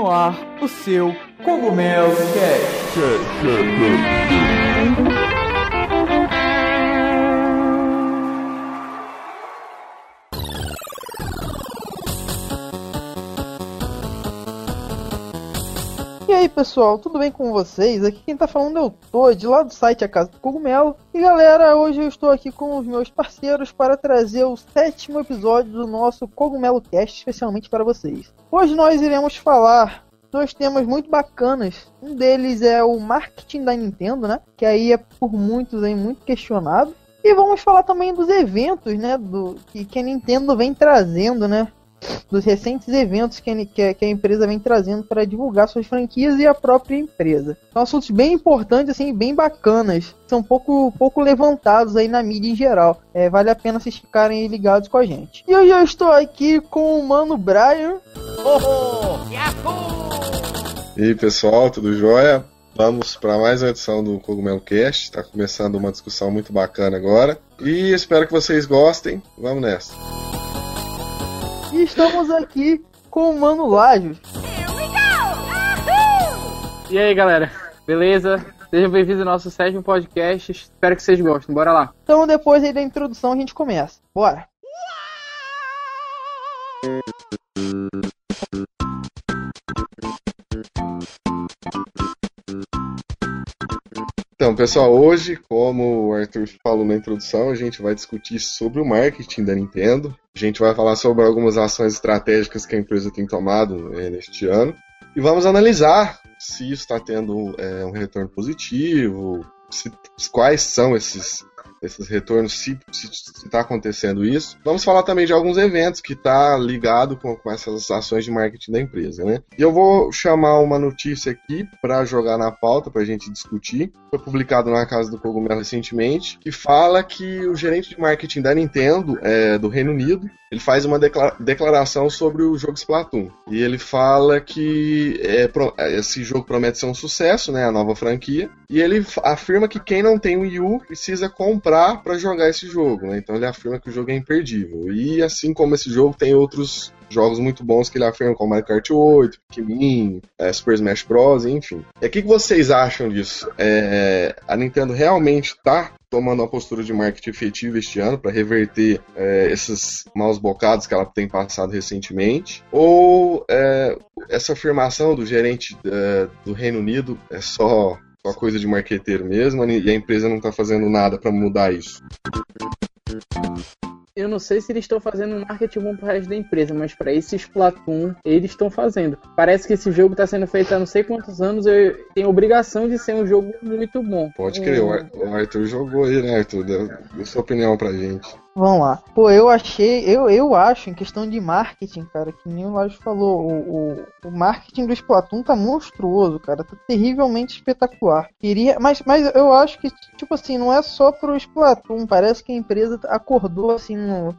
no ar o seu Cogumelo Cast. Pessoal, tudo bem com vocês? Aqui quem tá falando é o Todd, lá do site A Casa do Cogumelo. E galera, hoje eu estou aqui com os meus parceiros para trazer o sétimo episódio do nosso Cogumelo Cast, especialmente para vocês. Hoje nós iremos falar dois temas muito bacanas. Um deles é o marketing da Nintendo, né? Que aí é por muitos aí muito questionado. E vamos falar também dos eventos, né? Do, que, que a Nintendo vem trazendo, né? Dos recentes eventos que a, que a empresa vem trazendo para divulgar suas franquias e a própria empresa. São assuntos bem importantes, assim, bem bacanas. São pouco, pouco levantados aí na mídia em geral. É, vale a pena vocês ficarem ligados com a gente. E hoje eu estou aqui com o Mano Brian. Oh, E aí, pessoal, tudo jóia? Vamos para mais uma edição do Cogumelo Cast. Está começando uma discussão muito bacana agora. E espero que vocês gostem. Vamos nessa. E estamos aqui com o Mano Lajos. E aí, galera? Beleza? Sejam bem-vindos ao nosso sétimo podcast. Espero que vocês gostem. Bora lá. Então, depois aí da introdução, a gente começa. Bora! Então, pessoal, hoje, como o Arthur falou na introdução, a gente vai discutir sobre o marketing da Nintendo. A gente vai falar sobre algumas ações estratégicas que a empresa tem tomado é, neste ano. E vamos analisar se isso está tendo é, um retorno positivo, se, quais são esses esses retornos, se está acontecendo isso. Vamos falar também de alguns eventos que está ligado com, com, essas ações de marketing da empresa, né? E eu vou chamar uma notícia aqui para jogar na pauta para a gente discutir. Foi publicado na Casa do Cogumelo recentemente, que fala que o gerente de marketing da Nintendo é, do Reino Unido ele faz uma declaração sobre o jogo Splatoon. E ele fala que é, esse jogo promete ser um sucesso, né? A nova franquia. E ele afirma que quem não tem o Wii U precisa comprar para jogar esse jogo, né? Então ele afirma que o jogo é imperdível. E assim como esse jogo tem outros jogos muito bons que ele afirma, como Mario Kart 8, Pikmin, é, Super Smash Bros, enfim. E o que, que vocês acham disso? É, a Nintendo realmente está tomando uma postura de marketing efetiva este ano para reverter é, esses maus bocados que ela tem passado recentemente? Ou é, essa afirmação do gerente é, do Reino Unido é só, só coisa de marqueteiro mesmo e a empresa não está fazendo nada para mudar isso? Eu não sei se eles estão fazendo um marketing bom pro resto da empresa, mas para esse Splatoon eles estão fazendo. Parece que esse jogo está sendo feito há não sei quantos anos e tem obrigação de ser um jogo muito bom. Pode crer, hum. o Arthur jogou aí, né, Arthur? Dê sua opinião pra gente. Vamos lá. Pô, eu achei, eu, eu acho, em questão de marketing, cara, que nem o Lajos falou, o, o, o, marketing do Splatoon tá monstruoso, cara, tá terrivelmente espetacular. Queria, mas, mas eu acho que, tipo assim, não é só pro Splatoon, parece que a empresa acordou, assim, no,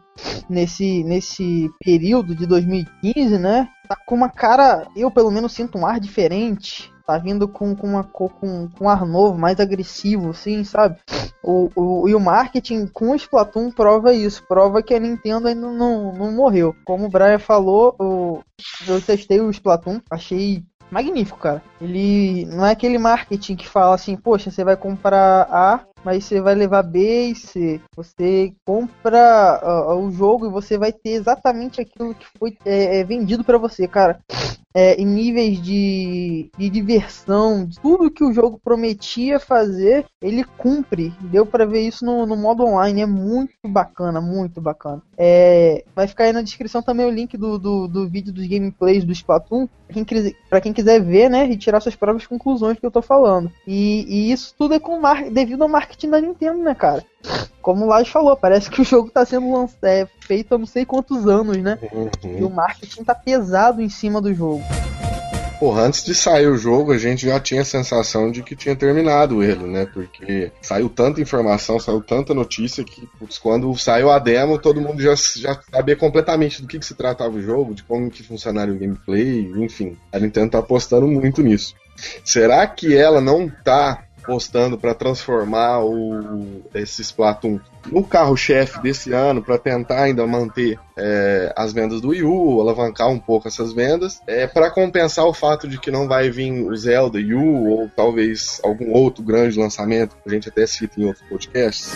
nesse, nesse período de 2015, né? Tá com uma cara, eu pelo menos sinto um ar diferente, tá vindo com, com uma cor com, com ar novo, mais agressivo, assim, sabe? O, o, e o marketing com o Splatoon prova isso, prova que a Nintendo ainda não, não morreu. Como o Brian falou, o, eu testei o Splatoon, achei magnífico, cara. Ele não é aquele marketing que fala assim, poxa, você vai comprar A, mas você vai levar B e C. Você compra uh, o jogo e você vai ter exatamente aquilo que foi é, é vendido para você, cara é, em níveis de, de diversão, de tudo que o jogo prometia fazer, ele cumpre. Deu para ver isso no, no, modo online, é muito bacana, muito bacana. É, vai ficar aí na descrição também o link do, do, do vídeo dos gameplays do Splatoon, para quem, quem quiser ver, né, e tirar suas próprias conclusões que eu tô falando. E, e isso tudo é com mar, devido ao marketing da Nintendo, né, cara? como o Lars falou, parece que o jogo está sendo lançado, é, feito há não sei quantos anos, né? Uhum. E o marketing tá pesado em cima do jogo. Porra, antes de sair o jogo, a gente já tinha a sensação de que tinha terminado ele, né? Porque saiu tanta informação, saiu tanta notícia que putz, quando saiu a demo, todo mundo já, já sabia completamente do que, que se tratava o jogo, de como que funcionaria o gameplay, enfim. A Nintendo tá apostando muito nisso. Será que ela não tá postando para transformar o, esse Splatoon no carro-chefe desse ano, para tentar ainda manter é, as vendas do Wii U, alavancar um pouco essas vendas, é, para compensar o fato de que não vai vir o Zelda U ou talvez algum outro grande lançamento, que a gente até cita em outros podcasts.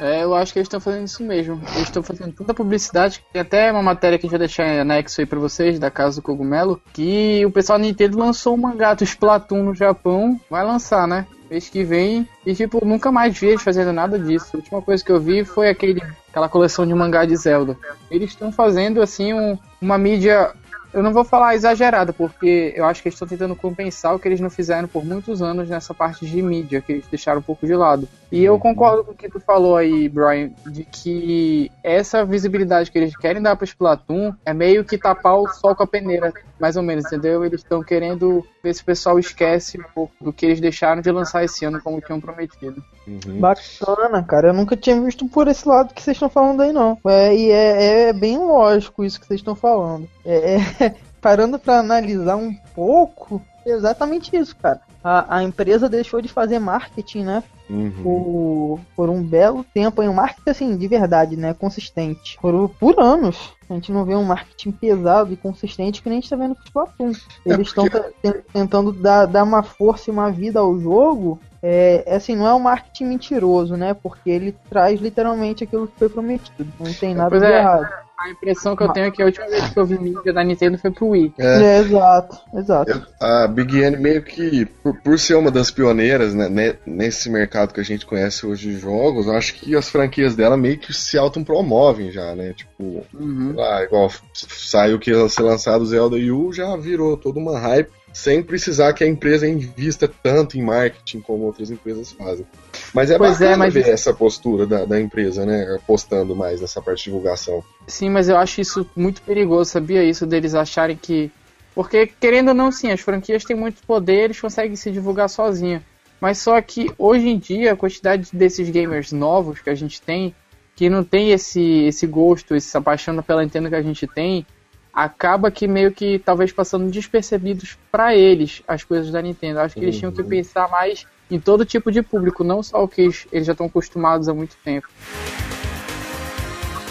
É, eu acho que eles estão fazendo isso mesmo. Eles estão fazendo tanta publicidade. Tem até uma matéria que a gente vai deixar em anexo aí pra vocês, da Casa do Cogumelo, que o pessoal da Nintendo lançou um mangá do Splatoon no Japão. Vai lançar, né? Mês que vem. E, tipo, nunca mais vi eles fazendo nada disso. A última coisa que eu vi foi aquele, aquela coleção de mangá de Zelda. Eles estão fazendo, assim, um, uma mídia eu não vou falar exagerada, porque eu acho que eles estão tentando compensar o que eles não fizeram por muitos anos nessa parte de mídia, que eles deixaram um pouco de lado. E eu concordo com o que tu falou aí, Brian, de que essa visibilidade que eles querem dar para Splatoon é meio que tapar o sol com a peneira, mais ou menos, entendeu? Eles estão querendo ver se o pessoal esquece um pouco do que eles deixaram de lançar esse ano, como tinham prometido. Uhum. Bacana, cara. Eu nunca tinha visto por esse lado que vocês estão falando aí, não. É, e é, é bem lógico isso que vocês estão falando. É, é, parando para analisar um pouco, é exatamente isso, cara. A, a, empresa deixou de fazer marketing, né? Uhum. Por, por um belo tempo. E um marketing, assim, de verdade, né? Consistente. Por, por anos. A gente não vê um marketing pesado e consistente que nem a gente tá vendo com o Splatoon. Eles estão é porque... tentando dar, dar uma força e uma vida ao jogo é, é, assim, não é um marketing mentiroso, né? Porque ele traz literalmente aquilo que foi prometido. Não tem nada de é, errado. A impressão que eu tenho é que a última vez que eu vi mídia da Nintendo foi pro Wii. É, é exato, exato. A Big N meio que, por, por ser uma das pioneiras né, nesse mercado que a gente conhece hoje de jogos, eu acho que as franquias dela meio que se autopromovem já, né? Tipo, uhum. lá, igual saiu que ia ser lançado o Zelda U, já virou toda uma hype sem precisar que a empresa invista tanto em marketing como outras empresas fazem. Mas é pois é, bacana é, mas... ver essa postura da, da, empresa, né? Apostando mais nessa parte de divulgação. Sim, mas eu acho isso muito perigoso, sabia? Isso deles acharem que. Porque, querendo ou não, sim, as franquias têm muito poder, eles conseguem se divulgar sozinha. Mas só que hoje em dia, a quantidade desses gamers novos que a gente tem, que não tem esse, esse gosto, essa paixão pela Nintendo que a gente tem, acaba que meio que talvez passando despercebidos para eles as coisas da Nintendo. Acho que eles tinham que uhum. pensar mais em todo tipo de público, não só o que eles, já estão acostumados há muito tempo.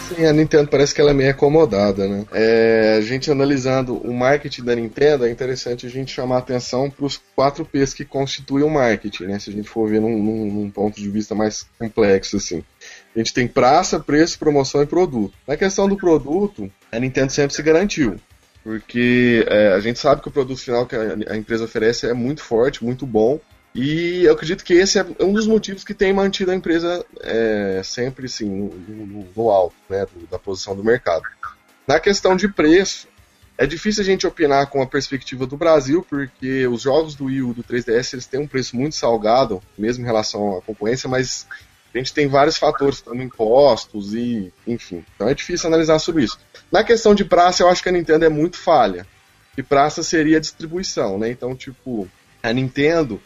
Sim, a Nintendo parece que ela é meio acomodada, né? É, a gente analisando o marketing da Nintendo, é interessante a gente chamar a atenção para os quatro P's que constituem o marketing, né? Se a gente for ver num, num, num ponto de vista mais complexo, assim. A gente tem praça, preço, promoção e produto. Na questão do produto, a Nintendo sempre se garantiu. Porque é, a gente sabe que o produto final que a, empresa oferece é muito forte, muito bom. E eu acredito que esse é um dos motivos que tem mantido a empresa é, sempre assim, no, no, no alto né, da posição do mercado. Na questão de preço, é difícil a gente opinar com a perspectiva do Brasil, porque os jogos do Wii U do 3DS eles têm um preço muito salgado, mesmo em relação à concorrência, mas a gente tem vários fatores, como impostos e, enfim. Então é difícil analisar sobre isso. Na questão de praça, eu acho que a Nintendo é muito falha. E praça seria distribuição, né? Então, tipo, a Nintendo,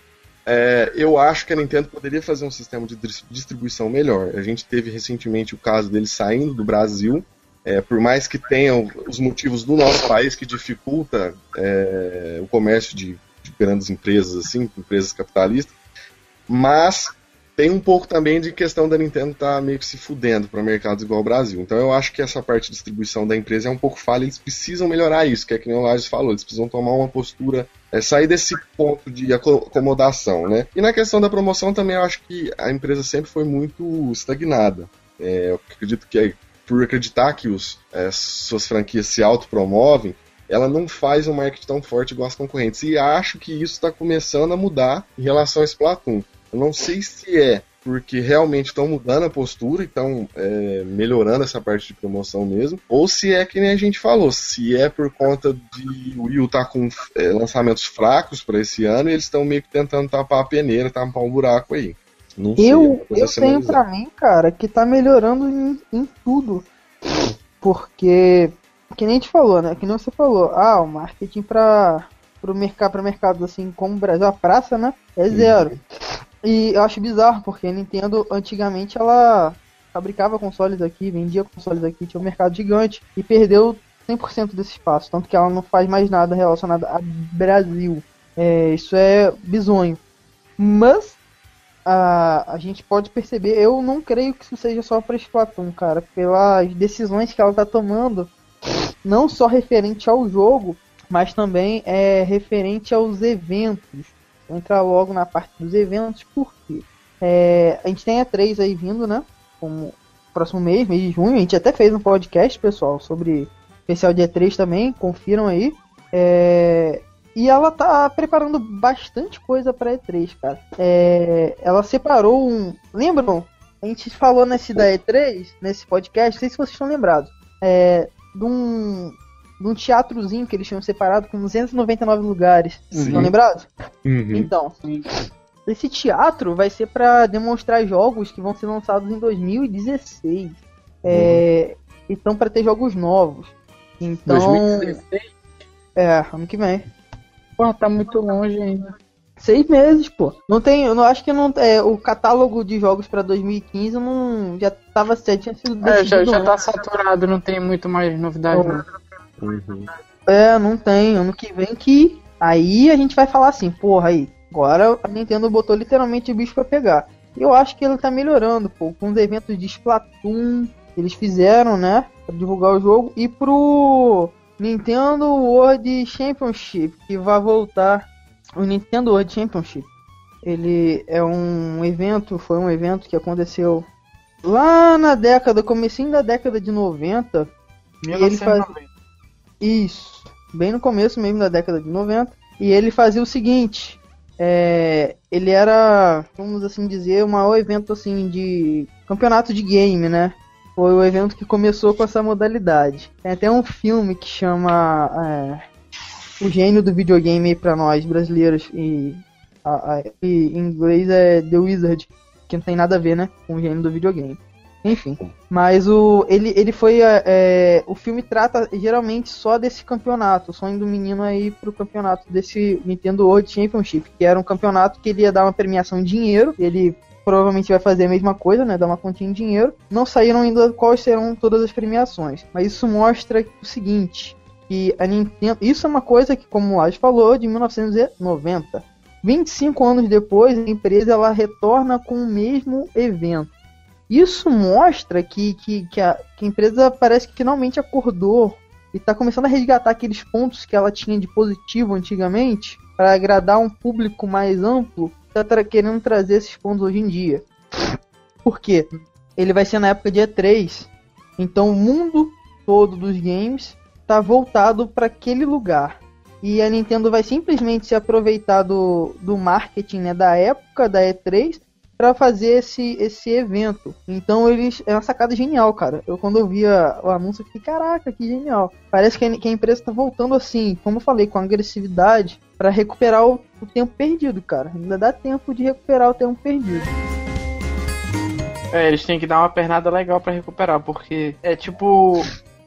é, eu acho que a Nintendo poderia fazer um sistema de distribuição melhor. A gente teve recentemente o caso dele saindo do Brasil, é, por mais que tenham os motivos do nosso país que dificulta é, o comércio de, de, grandes empresas, assim, empresas capitalistas, mas tem um pouco também de questão da Nintendo estar tá meio que se fudendo para mercados igual ao Brasil. Então eu acho que essa parte de distribuição da empresa é um pouco falha. Eles precisam melhorar isso, que é que o Lages falou. Eles precisam tomar uma postura, é, sair desse ponto de acomodação, né? E na questão da promoção também eu acho que a empresa sempre foi muito estagnada. É, eu acredito que por acreditar que os, é, suas franquias se autopromovem, ela não faz um marketing tão forte igual as concorrentes. E acho que isso está começando a mudar em relação a Splatoon. Eu não sei se é porque realmente estão mudando a postura e estão é, melhorando essa parte de promoção mesmo, ou se é que nem a gente falou, se é por conta de o Wii U tá com é, lançamentos fracos para esse ano e eles estão meio que tentando tapar a peneira, tampar um buraco aí. Não sei, eu, eu tenho para mim, cara, que tá melhorando em, em tudo. Porque, que nem a gente falou, né? Que nem você falou, ah, o marketing para pro mercado, para mercados assim como o Brasil, a praça, né? É zero. Uhum. E eu acho bizarro, porque a Nintendo antigamente ela fabricava consoles aqui, vendia consoles aqui, tinha um mercado gigante e perdeu 100% desse espaço, tanto que ela não faz mais nada relacionado a Brasil. É, isso é bizonho. Mas a, a gente pode perceber, eu não creio que isso seja só para Splatoon, cara, pelas decisões que ela tá tomando, não só referente ao jogo, mas também é referente aos eventos. Entrar logo na parte dos eventos, porque é, a gente tem a 3 aí vindo, né? Como próximo mês, mês de junho. A gente até fez um podcast, pessoal, sobre especial dia 3 também, confiram aí. É, e ela tá preparando bastante coisa pra E3, cara. É, ela separou um. Lembram? A gente falou nesse da E3, nesse podcast, não sei se vocês estão lembrados. É, de um, de um teatrozinho que eles tinham separado com 299 lugares. Sim. Estão lembrados? Uhum. Então, esse teatro vai ser para demonstrar jogos que vão ser lançados em 2016. É, então, para ter jogos novos. Então, 2016? é, ano que vem. Porra, tá muito longe ainda. Seis meses, pô. Não tem, eu não acho que não é, o catálogo de jogos pra 2015 não já tava já tinha sido É, já, decidido já tá saturado, não tem muito mais novidade. não. Uhum. É, não tem. Ano que vem que aí a gente vai falar assim, porra aí. Agora a Nintendo botou literalmente o bicho pra pegar. Eu acho que ele tá melhorando, pô, com os eventos de Splatoon que eles fizeram, né, pra divulgar o jogo e pro Nintendo World Championship que vai voltar o Nintendo World Championship. Ele é um evento, foi um evento que aconteceu lá na década, comecinho da década de 90. E ele faz- 1990. Isso, bem no começo mesmo da década de 90. E ele fazia o seguinte: é, ele era, vamos assim dizer, o maior evento assim de campeonato de game, né? Foi o evento que começou com essa modalidade. Tem até um filme que chama é, O Gênio do Videogame para nós brasileiros e, a- a- e em inglês é The Wizard, que não tem nada a ver, né, com o gênio do videogame. Enfim, mas o ele, ele foi é, é, o filme trata geralmente só desse campeonato, o sonho do menino aí pro campeonato desse Nintendo World Championship, que era um campeonato que ele ia dar uma premiação em dinheiro, ele provavelmente vai fazer a mesma coisa, né, dar uma continha em dinheiro. Não saíram ainda quais serão todas as premiações, mas isso mostra o seguinte, que a Nintendo, isso é uma coisa que como o Lars falou, de 1990. 25 anos depois, a empresa ela retorna com o mesmo evento. Isso mostra que, que, que, a, que a empresa parece que finalmente acordou e está começando a resgatar aqueles pontos que ela tinha de positivo antigamente para agradar um público mais amplo. Está querendo trazer esses pontos hoje em dia. Por quê? Ele vai ser na época dia 3. Então o mundo todo dos games está voltado para aquele lugar. E a Nintendo vai simplesmente se aproveitar do, do marketing né, da época da E3 para fazer esse, esse evento. Então eles é uma sacada genial, cara. Eu quando eu via o anúncio eu fiquei, caraca, que genial. Parece que a, que a empresa tá voltando assim, como eu falei, com agressividade para recuperar o, o tempo perdido, cara. Ainda dá tempo de recuperar o tempo perdido. É, eles têm que dar uma pernada legal pra recuperar, porque é tipo.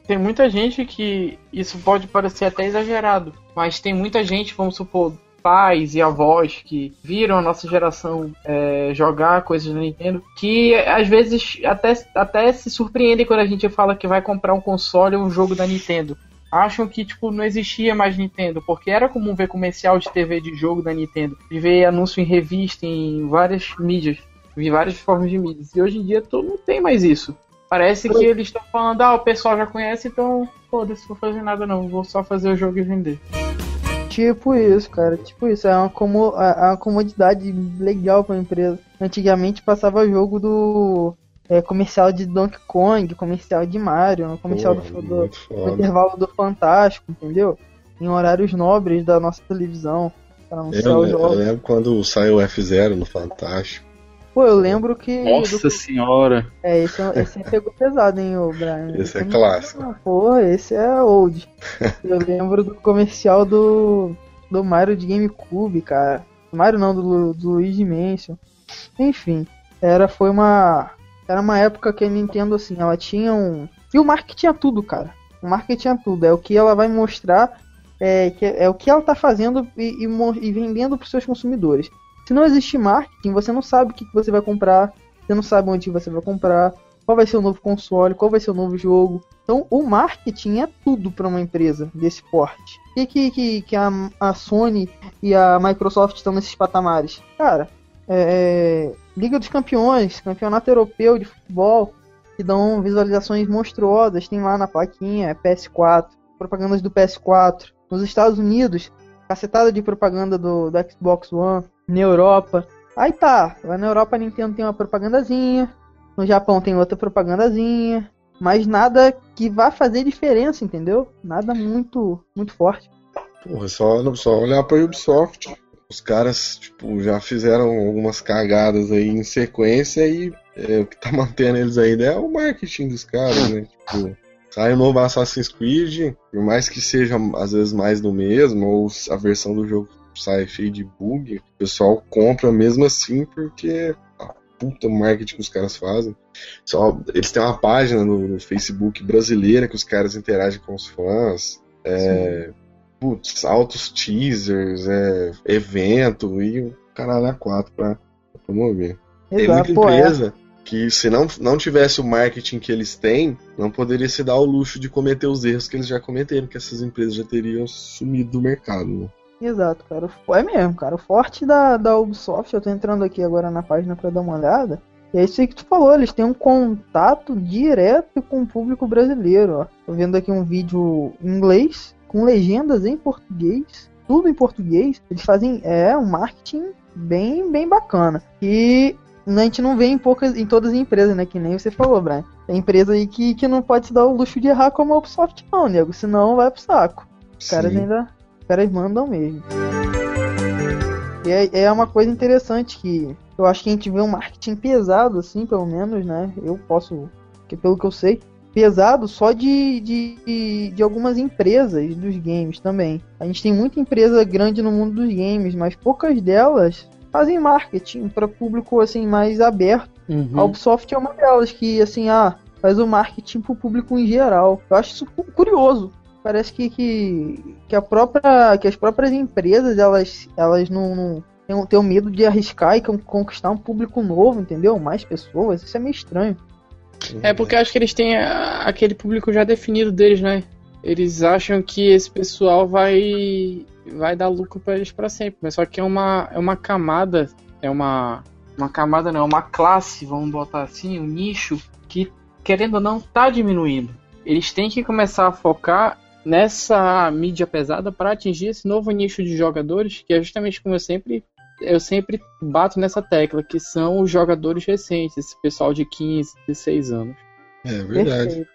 Tem muita gente que isso pode parecer até exagerado, mas tem muita gente, vamos supor, pais e avós que viram a nossa geração é, jogar coisas da Nintendo, que às vezes até, até se surpreendem quando a gente fala que vai comprar um console ou um jogo da Nintendo. Acham que tipo não existia mais Nintendo, porque era comum ver comercial de TV de jogo da Nintendo, de ver anúncio em revista, em várias mídias, vi várias formas de mídias. E hoje em dia tu não tem mais isso. Parece que eles estão falando, ah, o pessoal já conhece, então foda-se, vou fazer nada não, vou só fazer o jogo e vender. Tipo isso, cara. Tipo isso. É uma, como, é uma comodidade legal pra empresa. Antigamente passava jogo do é, comercial de Donkey Kong, comercial de Mario, comercial do, do, foda. intervalo do Fantástico, entendeu? Em horários nobres da nossa televisão. Pra anunciar Eu, os le- eu jogos. lembro quando saiu o F0 no Fantástico. Pô, eu lembro que. Nossa do- senhora! É, esse, esse aí pegou pesado, hein, o Brian. Esse é não- clássico. Ah, porra, esse é old. Eu lembro do comercial do, do Mario de GameCube, cara. Mario não, do, do Luigi Mansion. Enfim, era, foi uma. Era uma época que a Nintendo, assim, ela tinha um. E o marketing tinha tudo, cara. O marketing tinha tudo. É o que ela vai mostrar, é, que é o que ela tá fazendo e, e, e vendendo pros seus consumidores. Se não existe marketing, você não sabe o que, você vai comprar, você não sabe onde você vai comprar, qual vai ser o novo console, qual vai ser o novo jogo. Então, o marketing é tudo para uma empresa desse porte. E que, que, que a, a Sony e a Microsoft estão nesses patamares? Cara, é, Liga dos Campeões, Campeonato Europeu de Futebol, que dão visualizações monstruosas. Tem lá na plaquinha, é PS4, propagandas do PS4. Nos Estados Unidos, cacetada de propaganda do, do Xbox One. Na Europa, aí tá. Lá na Europa a Nintendo tem uma propagandazinha. No Japão tem outra propagandazinha. Mas nada que vá fazer diferença, entendeu? Nada muito, muito forte. Porra, só, só olhar pra Ubisoft. Os caras, tipo, já fizeram algumas cagadas aí em sequência e é, o que tá mantendo eles ainda é o marketing dos caras, né? Tipo, sai um novo Assassin's Creed, por mais que seja às vezes mais do mesmo, ou a versão do jogo sai cheio de bug, o pessoal compra mesmo assim porque a puta marketing que os caras fazem. Só, eles têm uma página no, no Facebook brasileira que os caras interagem com os fãs. É, putz, altos teasers, é, evento e o caralho a quatro pra, pra promover. Tem muita é. empresa que se não, não tivesse o marketing que eles têm, não poderia se dar o luxo de cometer os erros que eles já cometeram, que essas empresas já teriam sumido do mercado. Né? Exato, cara. É mesmo, cara. O forte da, da Ubisoft, eu tô entrando aqui agora na página pra dar uma olhada. E é isso aí que tu falou, eles têm um contato direto com o público brasileiro, ó. Tô vendo aqui um vídeo em inglês, com legendas em português, tudo em português. Eles fazem é um marketing bem bem bacana. E a gente não vê em poucas em todas as empresas, né, que nem você falou, Brian. Tem empresa aí que, que não pode se dar o luxo de errar como a Ubisoft não, nego, senão vai pro saco. Os caras ainda caras mandam mesmo. E é, é uma coisa interessante que eu acho que a gente vê um marketing pesado, assim, pelo menos, né? Eu posso, que pelo que eu sei, pesado só de, de, de algumas empresas dos games também. A gente tem muita empresa grande no mundo dos games, mas poucas delas fazem marketing para público assim mais aberto. A Ubisoft é uma delas que assim, ah, faz o marketing pro público em geral. Eu acho isso cu- curioso. Parece que, que, que a própria que as próprias empresas elas elas não, não têm, têm o medo de arriscar e con- conquistar um público novo, entendeu? Mais pessoas. Isso é meio estranho. É porque eu acho que eles têm aquele público já definido deles, né? Eles acham que esse pessoal vai vai dar lucro pra eles pra sempre, mas só que é uma é uma camada, é uma uma camada não, é uma classe, vamos botar assim, um nicho que querendo ou não tá diminuindo. Eles têm que começar a focar nessa mídia pesada para atingir esse novo nicho de jogadores, que é justamente como eu sempre eu sempre bato nessa tecla, que são os jogadores recentes, esse pessoal de 15, 16 anos. É verdade. Perfeito.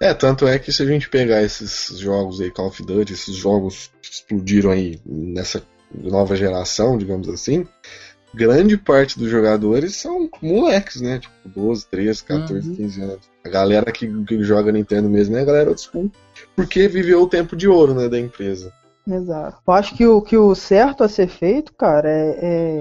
É, tanto é que se a gente pegar esses jogos aí, Call of Duty, esses jogos que explodiram aí nessa nova geração, digamos assim, grande parte dos jogadores são moleques, né? Tipo, 12, 13, 14, Uhum. 15 anos. A galera que, que joga Nintendo mesmo é a galera old school. Porque viveu o tempo de ouro, né, da empresa. Exato. Eu acho que o, que o certo a ser feito, cara, é,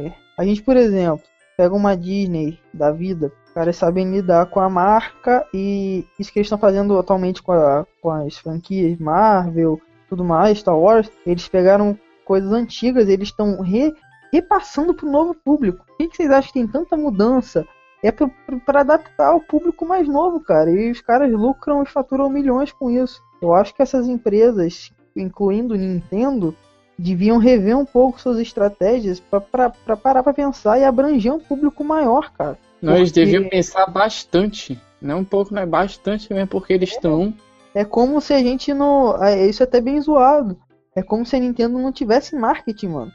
é- A gente, por exemplo, pega uma Disney da vida, caras sabem lidar com a marca e isso que eles estão fazendo atualmente com, a- com as franquias Marvel, tudo mais, Star Wars, eles pegaram coisas antigas, eles estão re- repassando pro novo público. Por que, que vocês acham que tem tanta mudança? É para adaptar ao público mais novo, cara. E os caras lucram e faturam milhões com isso. Eu acho que essas empresas, incluindo Nintendo, deviam rever um pouco suas estratégias para parar para pensar e abranger um público maior, cara. Eles Porque- deviam pensar bastante. Não um pouco, mas bastante mesmo, porque eles estão. É como se a gente não. é, Isso é até bem zoado. É como se a Nintendo não tivesse marketing, mano.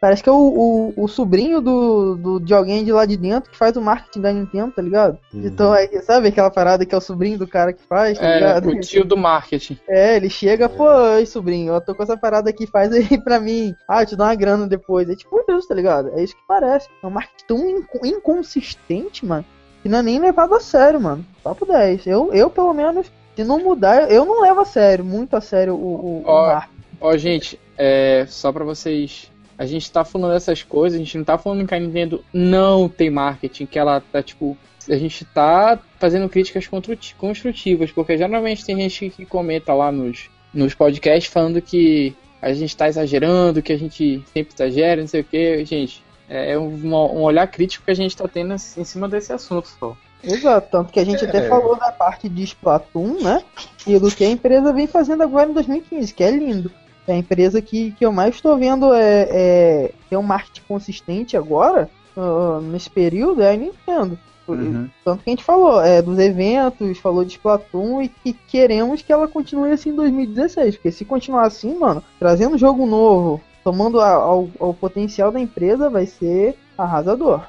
Parece que é o, o, o sobrinho do, do, de alguém de lá de dentro que faz o marketing da Nintendo, tá ligado? Uhum. Então, é, sabe aquela parada que é o sobrinho do cara que faz, tá É, ligado? o tio do marketing. É, ele chega, pô, oi, sobrinho, eu tô com essa parada aqui, faz aí pra mim. Ah, eu te dou uma grana depois. É tipo isso, tá ligado? É isso que parece. É um marketing tão inco- inconsistente, mano, que não é nem levado a sério, mano. Papo 10. Eu, eu pelo menos, se não mudar, eu não levo a sério, muito a sério o, o, o Ó, marketing. Ó, gente, é, só pra vocês. A gente tá falando dessas coisas, a gente não tá falando que a Nintendo não tem marketing, que ela tá tipo. A gente tá fazendo críticas construti- construtivas, porque geralmente tem gente que comenta lá nos, nos podcasts falando que a gente tá exagerando, que a gente sempre exagera, não sei o que. Gente, é um, um olhar crítico que a gente tá tendo em cima desse assunto só. Exato, tanto que a gente até É. falou da parte de Splatoon, né? E do que a empresa vem fazendo agora em 2015, que é lindo. É a empresa que, que eu mais estou vendo é, é ter um marketing consistente agora. uh, nesse período é a Nintendo. Uhum. Tanto que a gente falou é, dos eventos, falou de Splatoon e que queremos que ela continue assim em 2016. Porque se continuar assim, mano, trazendo jogo novo, tomando a, ao, ao potencial da empresa, vai ser arrasador.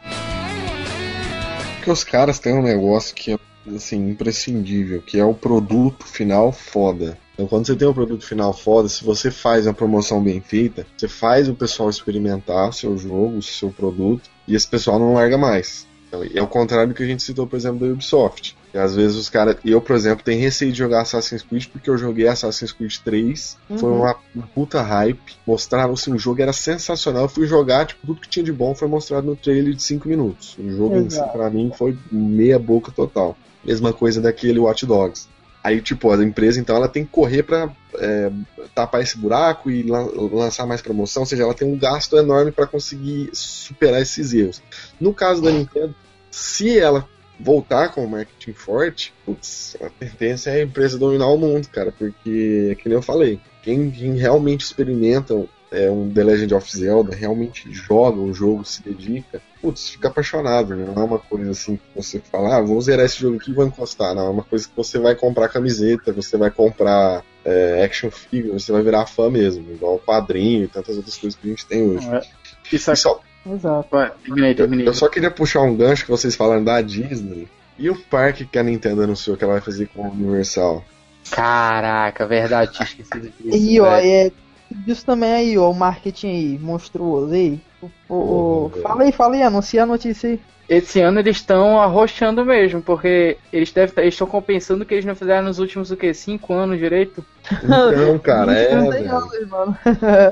Porque os caras têm um negócio que é assim, imprescindível, que é o produto final foda. Então, quando você tem um produto final foda, se você faz uma promoção bem feita, você faz o pessoal experimentar o seu jogo, o seu produto, e esse pessoal não larga mais. Então, é o contrário do que a gente citou, por exemplo, da Ubisoft. E às vezes os caras. Eu, por exemplo, tenho receio de jogar Assassin's Creed porque eu joguei Assassin's Creed 3. Uhum. Foi uma, puta hype. Mostrava assim, o jogo era sensacional. Eu fui jogar, tipo, tudo que tinha de bom foi mostrado no trailer de 5 minutos. O jogo Exato. em si, pra mim, foi meia boca total. Mesma coisa daquele Watch Dogs. Aí, tipo, a empresa, então, ela tem que correr para é, tapar esse buraco e lançar mais promoção, ou seja, ela tem um gasto enorme para conseguir superar esses erros. No caso da Nintendo, se ela voltar com o marketing forte, putz, a tendência é a empresa dominar o mundo, cara, porque, é que nem eu falei, quem, quem realmente experimenta é, um The Legend of Zelda, realmente joga o jogo, se dedica, putz, fica apaixonado, né? Não é uma coisa assim que você fala, ah, vou zerar esse jogo aqui e vou encostar. Não, é uma coisa que você vai comprar camiseta, você vai comprar é, action figure, você vai virar fã mesmo, igual quadrinho e tantas outras coisas que a gente tem hoje. É. Isso é só... Exato. terminei, terminei. Eu, eu só queria puxar um gancho que vocês falaram da Disney. E o parque que a Nintendo anunciou que ela vai fazer com o Universal? Caraca, verdade, tinha esquecido disso. E ó, é, disso também aí, ó, o marketing aí, monstruoso aí. O, o, o, fala aí, fala aí, anuncia a notícia aí esse ano eles estão arrochando mesmo, porque eles devem estão compensando que eles não fizeram nos últimos o quê? Cinco anos direito? Não, cara, é.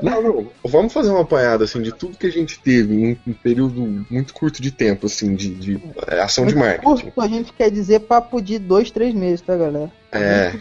não, não. Vamos fazer uma apanhada assim de tudo que a gente teve em um período muito curto de tempo, assim, de, de é, ação muito de marketing. Curto, a gente quer dizer papo de dois, três meses, tá, galera? É.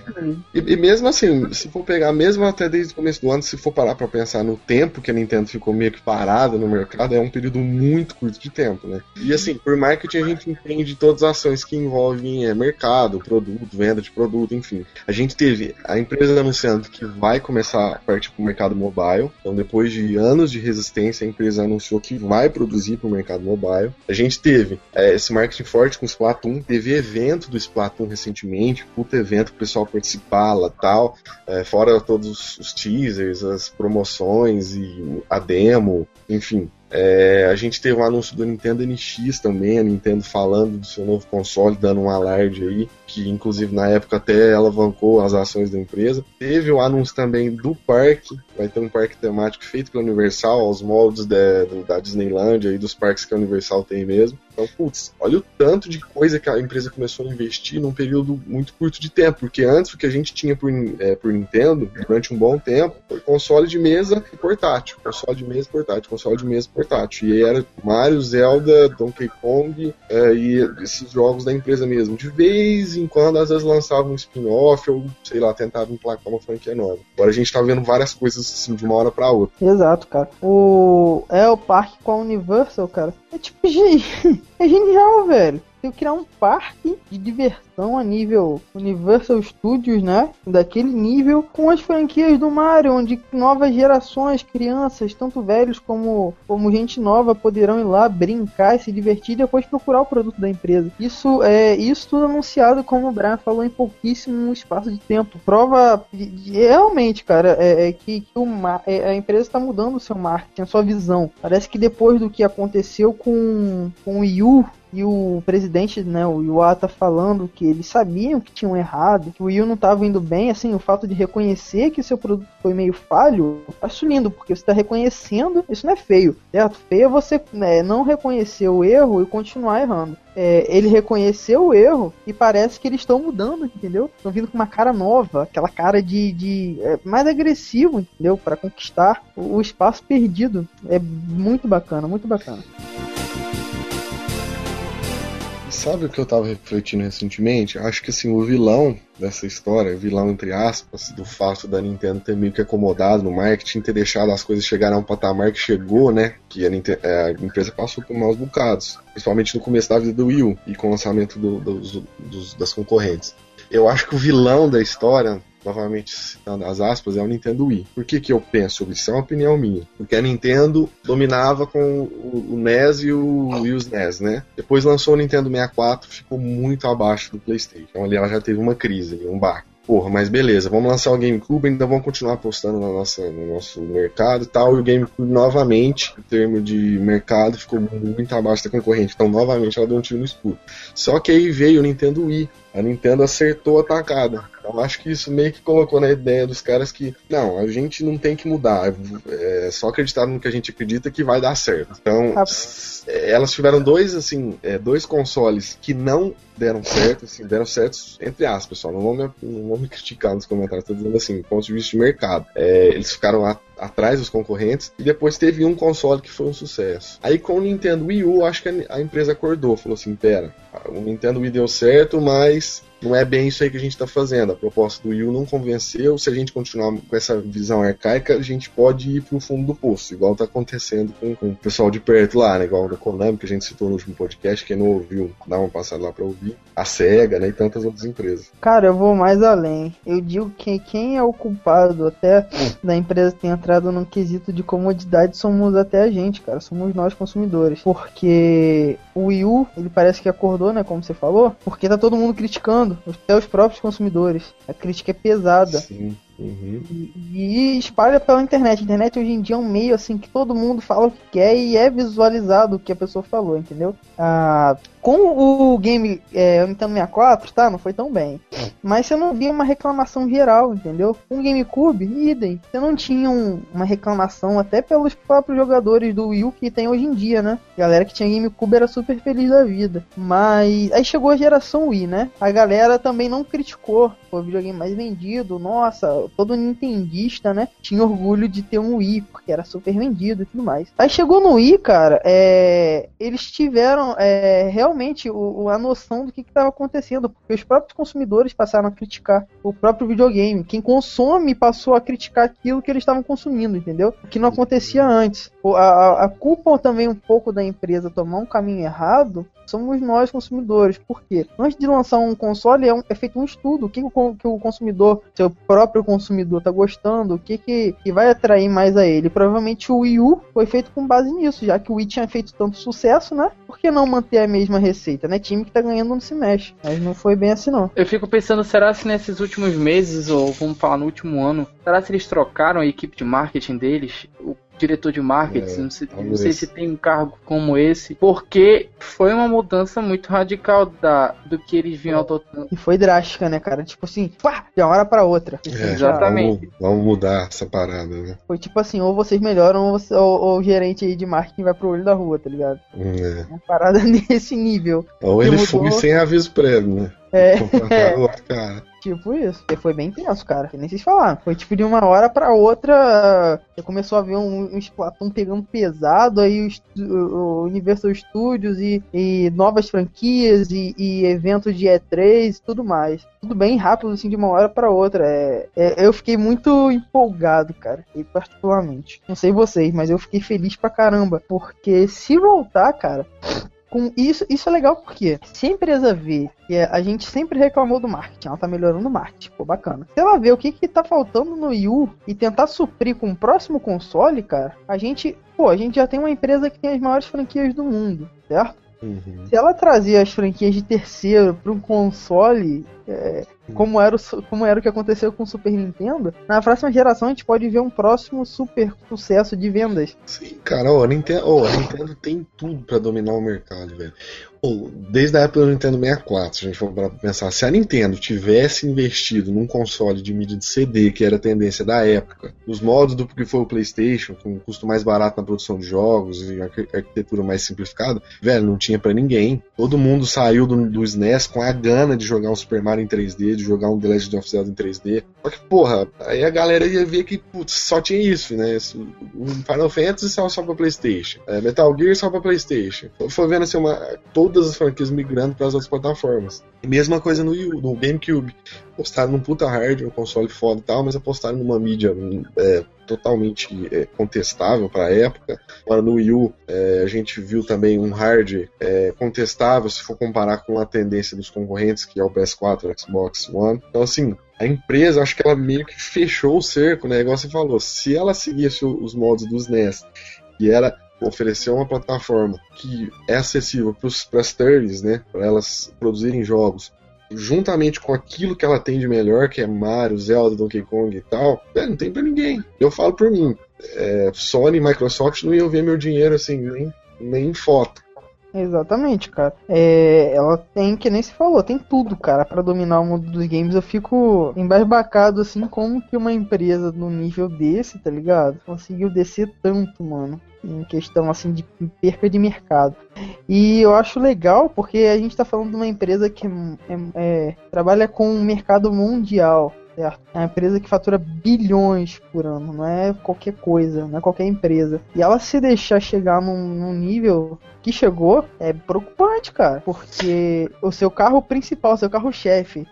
E, e, mesmo assim, se for pegar, mesmo até desde o começo do ano, se for parar pra pensar no tempo que a Nintendo ficou meio que parada no mercado, é um período muito curto de tempo, né? E assim, por marketing a gente entende todas as ações que envolvem é, mercado, produto, venda de produto, enfim. A gente teve a empresa anunciando que vai começar a partir para o mercado mobile. Então, depois de anos de resistência, a empresa anunciou que vai produzir para o mercado mobile. A gente teve é, esse marketing forte com o Splatoon, teve evento do Splatoon recentemente, puta evento para o pessoal participar lá tal, é, fora todos os teasers, as promoções e a demo, enfim. É, a gente teve o um anúncio do Nintendo NX também, a Nintendo falando do seu novo console, dando um alarde aí que inclusive na época até alavancou as ações da empresa. Teve o anúncio também do parque, vai ter um parque temático feito pela Universal, aos moldes da, da Disneyland e dos parques que a Universal tem mesmo. Então, putz, olha o tanto de coisa que a empresa começou a investir num período muito curto de tempo, porque antes o que a gente tinha por, é, por Nintendo, durante um bom tempo, foi console de mesa e portátil. Console de mesa e portátil, console de mesa e portátil. E era Mario, Zelda, Donkey Kong é, e esses jogos da empresa mesmo. De vez em quando, às vezes lançavam um spin-off ou, sei lá, tentavam emplacar uma franquia nova. Agora a gente tá vendo várias coisas assim de uma hora pra outra. Exato, cara. O. É o parque com a Universal, cara. É tipo, é genial, velho. Que criar um parque de diversão a nível Universal Studios, né? Daquele nível com as franquias do Mario, onde novas gerações, crianças, tanto velhos como, como gente nova, poderão ir lá brincar e se divertir e depois procurar o produto da empresa. Isso é isso tudo anunciado, como o Brian falou, em pouquíssimo espaço de tempo. Prova de, de, realmente, cara, é, é que, que é, a empresa está mudando o seu marketing, a sua visão. Parece que depois do que aconteceu com, com o Wii U, e o presidente, né, o Iwata falando que eles sabiam que tinham errado, que o Will não estava indo bem, assim, o fato de reconhecer que o seu produto foi meio falho, assumindo, porque você está reconhecendo, isso não é feio, certo? Feio é você né, não reconhecer o erro e continuar errando. É, ele reconheceu o erro e parece que eles estão mudando, entendeu? Estão vindo com uma cara nova, aquela cara de, de é, mais agressivo, entendeu? Para conquistar o, o espaço perdido. É muito bacana, muito bacana. Sabe o que eu tava refletindo recentemente? Acho que assim, o vilão dessa história, vilão entre aspas, do fato da Nintendo ter meio que acomodado no marketing, ter deixado as coisas chegarem a um patamar que chegou, né? Que a, Nintendo, é, a empresa passou por maus bocados. Principalmente no começo da vida do Wii U e com o lançamento do, do, dos, das concorrentes. eu acho que o vilão da história novamente citando as aspas, é o Nintendo Wii. Por que, que eu penso sobre isso? É uma opinião minha. Porque a Nintendo dominava com o, o NES e, o, os NES, né? Depois lançou o Nintendo 64, ficou muito abaixo do PlayStation. Então ali ela já teve uma crise, um baque porra, mas beleza, vamos lançar o GameCube, ainda vamos continuar apostando na nossa, no nosso mercado e tal. E o GameCube, novamente, em termos de mercado, ficou muito abaixo da concorrente. Então, novamente, ela deu um tiro no escuro. Só que aí veio o Nintendo Wii. A Nintendo acertou a tacada. Então, acho que isso meio que colocou na ideia dos caras que, não, a gente não tem que mudar. É só acreditar no que a gente acredita que vai dar certo. Então, elas tiveram dois, assim, é, dois consoles que não deram certo, assim, deram certo, entre aspas, pessoal. Não vão me, não vão me criticar nos comentários, tô dizendo assim, ponto de vista de mercado. É, eles ficaram a, atrás dos concorrentes e depois teve um console que foi um sucesso. Aí com o Nintendo Wii U, acho que a, empresa acordou, falou assim: pera, o Nintendo Wii deu certo, mas não é bem isso aí que a gente está fazendo. A proposta do Wii U não convenceu. Se a gente continuar com essa visão arcaica, a gente pode ir para o fundo do poço, igual está acontecendo com, com, o pessoal de perto lá, né? igual da Konami, que a gente citou no último podcast. Quem não ouviu, dá uma passada lá para ouvir. A SEGA né? e tantas outras empresas. Cara, eu vou mais além. Eu digo que quem é o culpado até da empresa ter entrado num quesito de comodidade somos até a gente, cara. Somos nós consumidores. Porque o Wii U, ele parece que acordou, né? Como você falou, porque tá todo mundo criticando até os próprios consumidores. A crítica é pesada. Sim. Uhum. E, e, espalha pela internet. A internet hoje em dia é um meio assim que todo mundo fala o que quer e é visualizado o que a pessoa falou, entendeu? Ah, com o game é, Nintendo 64, tá? Não foi tão bem. Mas você não via uma reclamação geral, entendeu? Com o GameCube, idem. Você não tinha um, uma reclamação até pelos próprios jogadores do Wii U que tem hoje em dia, né? A galera que tinha GameCube era super feliz da vida. Mas aí chegou a geração Wii, né? A galera também não criticou. Foi o videogame mais vendido. Nossa, todo nintendista, né? Tinha orgulho de ter um Wii, porque era super vendido e tudo mais. Aí chegou no Wii, cara, é... eles tiveram é, realmente o, a noção do que estava acontecendo, porque os próprios consumidores passaram a criticar o próprio videogame. Quem consome passou a criticar aquilo que eles estavam consumindo, entendeu? Que não acontecia antes. A, a, a culpa também um pouco da empresa tomar um caminho errado somos nós consumidores. Por quê? Antes de lançar um console, é, um, é feito um estudo. O que o, que o consumidor, seu próprio consumidor, tá gostando, o que, que, que vai atrair mais a ele. Provavelmente o Wii U foi feito com base nisso, já que o Wii tinha feito tanto sucesso, né? Por que não manter a mesma receita, né? Time que tá ganhando não se mexe. Mas não foi bem assim, não. Eu fico pensando, será se nesses últimos meses, ou vamos falar no último ano, será se eles trocaram a equipe de marketing deles? O diretor de marketing, é, não, sei, não sei, se tem um cargo como esse, porque foi uma mudança muito radical da, do que eles vinham adotando. E foi drástica, né, cara? Tipo assim, pá, de uma hora pra outra. É, Exatamente. Vamos, vamos, mudar essa parada, né? Foi tipo assim, ou vocês melhoram, ou, você, ou, ou, o gerente aí de marketing vai pro olho da rua, tá ligado? É. Uma parada nesse nível. Ou ele mudou... foi sem aviso prévio, né? É. cara. Tipo isso. E foi bem tenso, cara. Que nem vocês falaram. Foi tipo de uma hora pra outra. Você começou a ver um, um Splatoon pegando pesado. Aí o, o Universal Studios e, e novas franquias e, e, eventos de E3 e tudo mais. Tudo bem rápido, assim, de uma hora pra outra. É, é, eu fiquei muito empolgado, cara. E particularmente. Não sei vocês, mas eu fiquei feliz pra caramba. Porque se voltar, cara com isso, isso é legal porque se a empresa vê que a gente sempre reclamou do marketing, ela tá melhorando o marketing, pô, bacana. Se ela vê o que que tá faltando no Wii U e tentar suprir com o próximo console, cara, a gente, pô, a gente já tem uma empresa que tem as maiores franquias do mundo, certo? Uhum. Se ela trazer as franquias de terceiro para um console, é, como, era o, como era o que aconteceu com o Super Nintendo, na próxima geração a gente pode ver um próximo super sucesso de vendas. Sim, cara, a Nintendo, a Nintendo tem tudo para dominar o mercado, velho desde a época do Nintendo 64, se a gente for pensar, se a Nintendo tivesse investido num console de mídia de CD, que era a tendência da época, os modos do que foi o PlayStation, com um custo mais barato na produção de jogos e arquitetura mais simplificada, velho, não tinha para ninguém. Todo mundo saiu do, do SNES com a gana de jogar um Super Mario em 3D, de jogar um The Legend of Zelda em 3D. Só que, porra, aí a galera ia ver que putz, só tinha isso, né? Final Fantasy só, pra PlayStation, é, Metal Gear só pra PlayStation. Foi vendo assim uma. Todas as franquias migrando para as outras plataformas. E mesma coisa no, no GameCube. Apostaram num puta hardware, um console foda e tal, mas apostaram numa mídia é, totalmente é, contestável para a época. Agora no Wii U é, a gente viu também um hard é, contestável se for comparar com a tendência dos concorrentes, que é o PS4 e Xbox One. Então assim, a empresa, acho que ela meio que fechou o cerco, né? Igual você falou, se ela seguisse os modos dos NES, e era oferecer uma plataforma que é acessível para as thirds, né, para elas produzirem jogos, juntamente com aquilo que ela tem de melhor, que é Mario, Zelda, Donkey Kong e tal, é, não tem para ninguém. Eu falo por mim, é, Sony e Microsoft não iam ver meu dinheiro assim, nem, nem em foto. Exatamente, cara. É, ela tem, que nem se falou, tem tudo, cara, para dominar o mundo dos games. Eu fico embasbacado, assim, como que uma empresa no nível desse, tá ligado? Conseguiu descer tanto, mano. Em questão, assim, de perca de mercado. E eu acho legal, porque a gente tá falando de uma empresa que é, é, é trabalha com um mercado mundial certo? É uma empresa que fatura bilhões por ano, não é qualquer coisa, não é qualquer empresa. E ela se deixar chegar num, num nível que chegou, é preocupante, cara. Porque o seu carro principal, seu carro-chefe,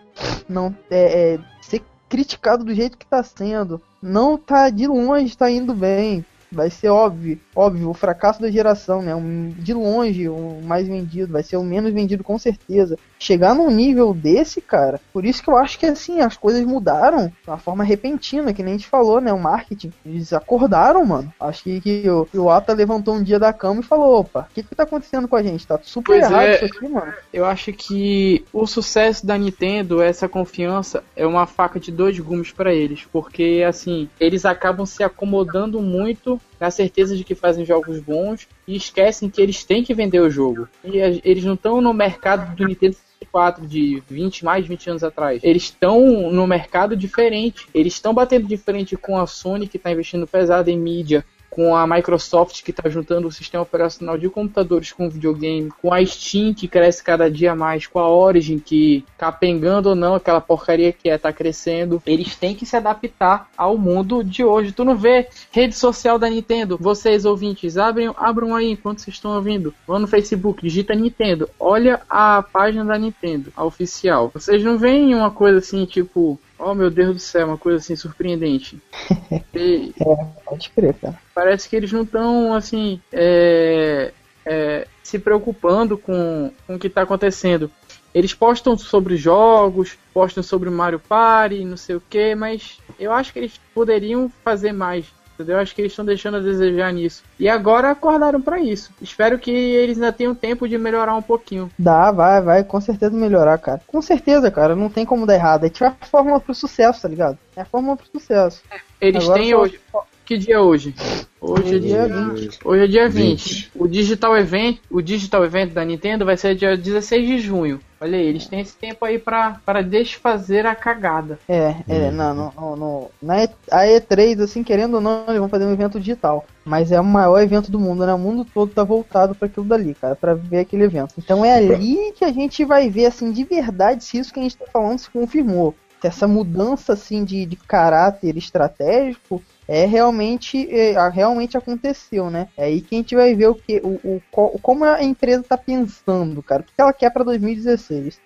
não é, é ser criticado do jeito que tá sendo, não tá de longe, tá indo bem vai ser óbvio, óbvio, o fracasso da geração, né? Um, de longe o mais vendido, vai ser o menos vendido com certeza. Chegar num nível desse, cara, por isso que eu acho que assim, as coisas mudaram de uma forma repentina, que nem a gente falou, né? O marketing. Eles acordaram, mano. Acho que, que o, o Ata levantou um dia da cama e falou: opa, o que, que tá acontecendo com a gente? Tá super pois errado é, isso aqui, mano. Eu acho que o sucesso da Nintendo, essa confiança, é uma faca de dois gumes para eles. Porque, assim, eles acabam se acomodando muito na certeza de que fazem jogos bons e esquecem que eles têm que vender o jogo. E eles não estão no mercado do Nintendo 64 de 20, mais de 20 anos atrás. Eles estão no mercado diferente. Eles estão batendo de frente com a Sony, que está investindo pesado em mídia, com a Microsoft que está juntando o sistema operacional de computadores com videogame, com a Steam que cresce cada dia mais, com a Origin que capengando ou não aquela porcaria que é tá crescendo, eles têm que se adaptar ao mundo de hoje. Tu não vê rede social da Nintendo? Vocês ouvintes, abrem, abram aí enquanto vocês estão ouvindo. Vão no Facebook, digita Nintendo. Olha a página da Nintendo, a oficial. Vocês não veem uma coisa assim, tipo, Oh meu Deus do céu, uma coisa assim surpreendente. E é, pode crer, cara. Parece que eles não estão assim é, é, se preocupando com, com o que está acontecendo. Eles postam sobre jogos, postam sobre Mario Party, não sei o que, mas eu acho que eles poderiam fazer mais entendeu? Acho que eles estão deixando a desejar nisso. E agora acordaram para isso. Espero que eles ainda tenham tempo de melhorar um pouquinho. Dá, vai, vai, com certeza melhorar, cara. Com certeza, cara, não tem como dar errado. É tipo a fórmula pro sucesso, tá ligado? É a fórmula pro sucesso. Eles agora têm só... Que dia é hoje? Hoje é dia 20. Hoje é dia 20. 20. O Digital Event, o Digital Event da Nintendo vai ser dia 16 de junho. Olha aí, eles têm esse tempo aí pra, pra desfazer a cagada. É, é, uhum. não, no, no, na e, a E3, assim, querendo ou não, eles vão fazer um evento digital. Mas é o maior evento do mundo, né? O mundo todo tá voltado para aquilo dali, cara, para ver aquele evento. Então é ali que a gente vai ver, assim, de verdade, se isso que a gente tá falando se confirmou. Se essa mudança, assim, de, de caráter estratégico é realmente é, realmente aconteceu, né? É aí que a gente vai ver o que o, o como a empresa tá pensando, cara. O que ela quer para 2016.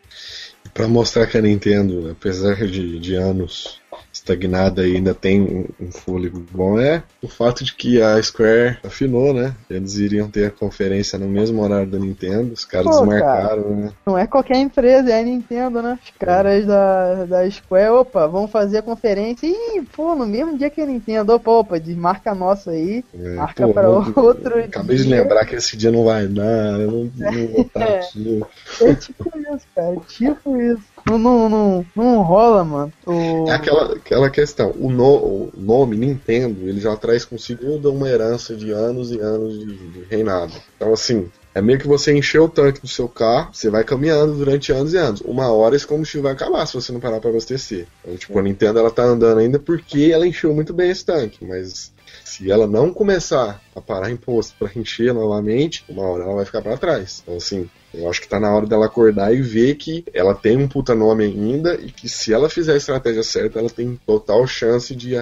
Para mostrar que a Nintendo, apesar de, de anos estagnada e ainda tem um, fôlego bom é o fato de que a Square afinou, né? Eles iriam ter a conferência no mesmo horário da Nintendo, os caras Pô, desmarcaram, cara, né? Não é qualquer empresa, é a Nintendo, né? Os caras é. da, da Square, opa, vão fazer a conferência e, pô, no mesmo dia que a Nintendo, opa, opa, desmarca a nossa aí, é, marca pô, pra não, outro Acabei dia. de lembrar que esse dia não vai dar, eu não, não vou estar é. aqui. É tipo isso, cara, tipo isso. Não, não, não, não rola, mano. O... É aquela, aquela questão. O, no, o, nome Nintendo, ele já traz consigo uma herança de anos e anos de, de reinado. Então, assim, é meio que você encher o tanque do seu carro, você vai caminhando durante anos e anos. Uma hora esse combustível vai acabar se você não parar para abastecer. Então, tipo, a Nintendo ela tá andando ainda porque ela encheu muito bem esse tanque, mas se ela não começar a parar imposto para encher novamente, uma hora ela vai ficar para trás. Então, assim, eu acho que tá na hora dela acordar e ver que ela tem um puta nome ainda e que se ela fizer a estratégia certa, ela tem total chance de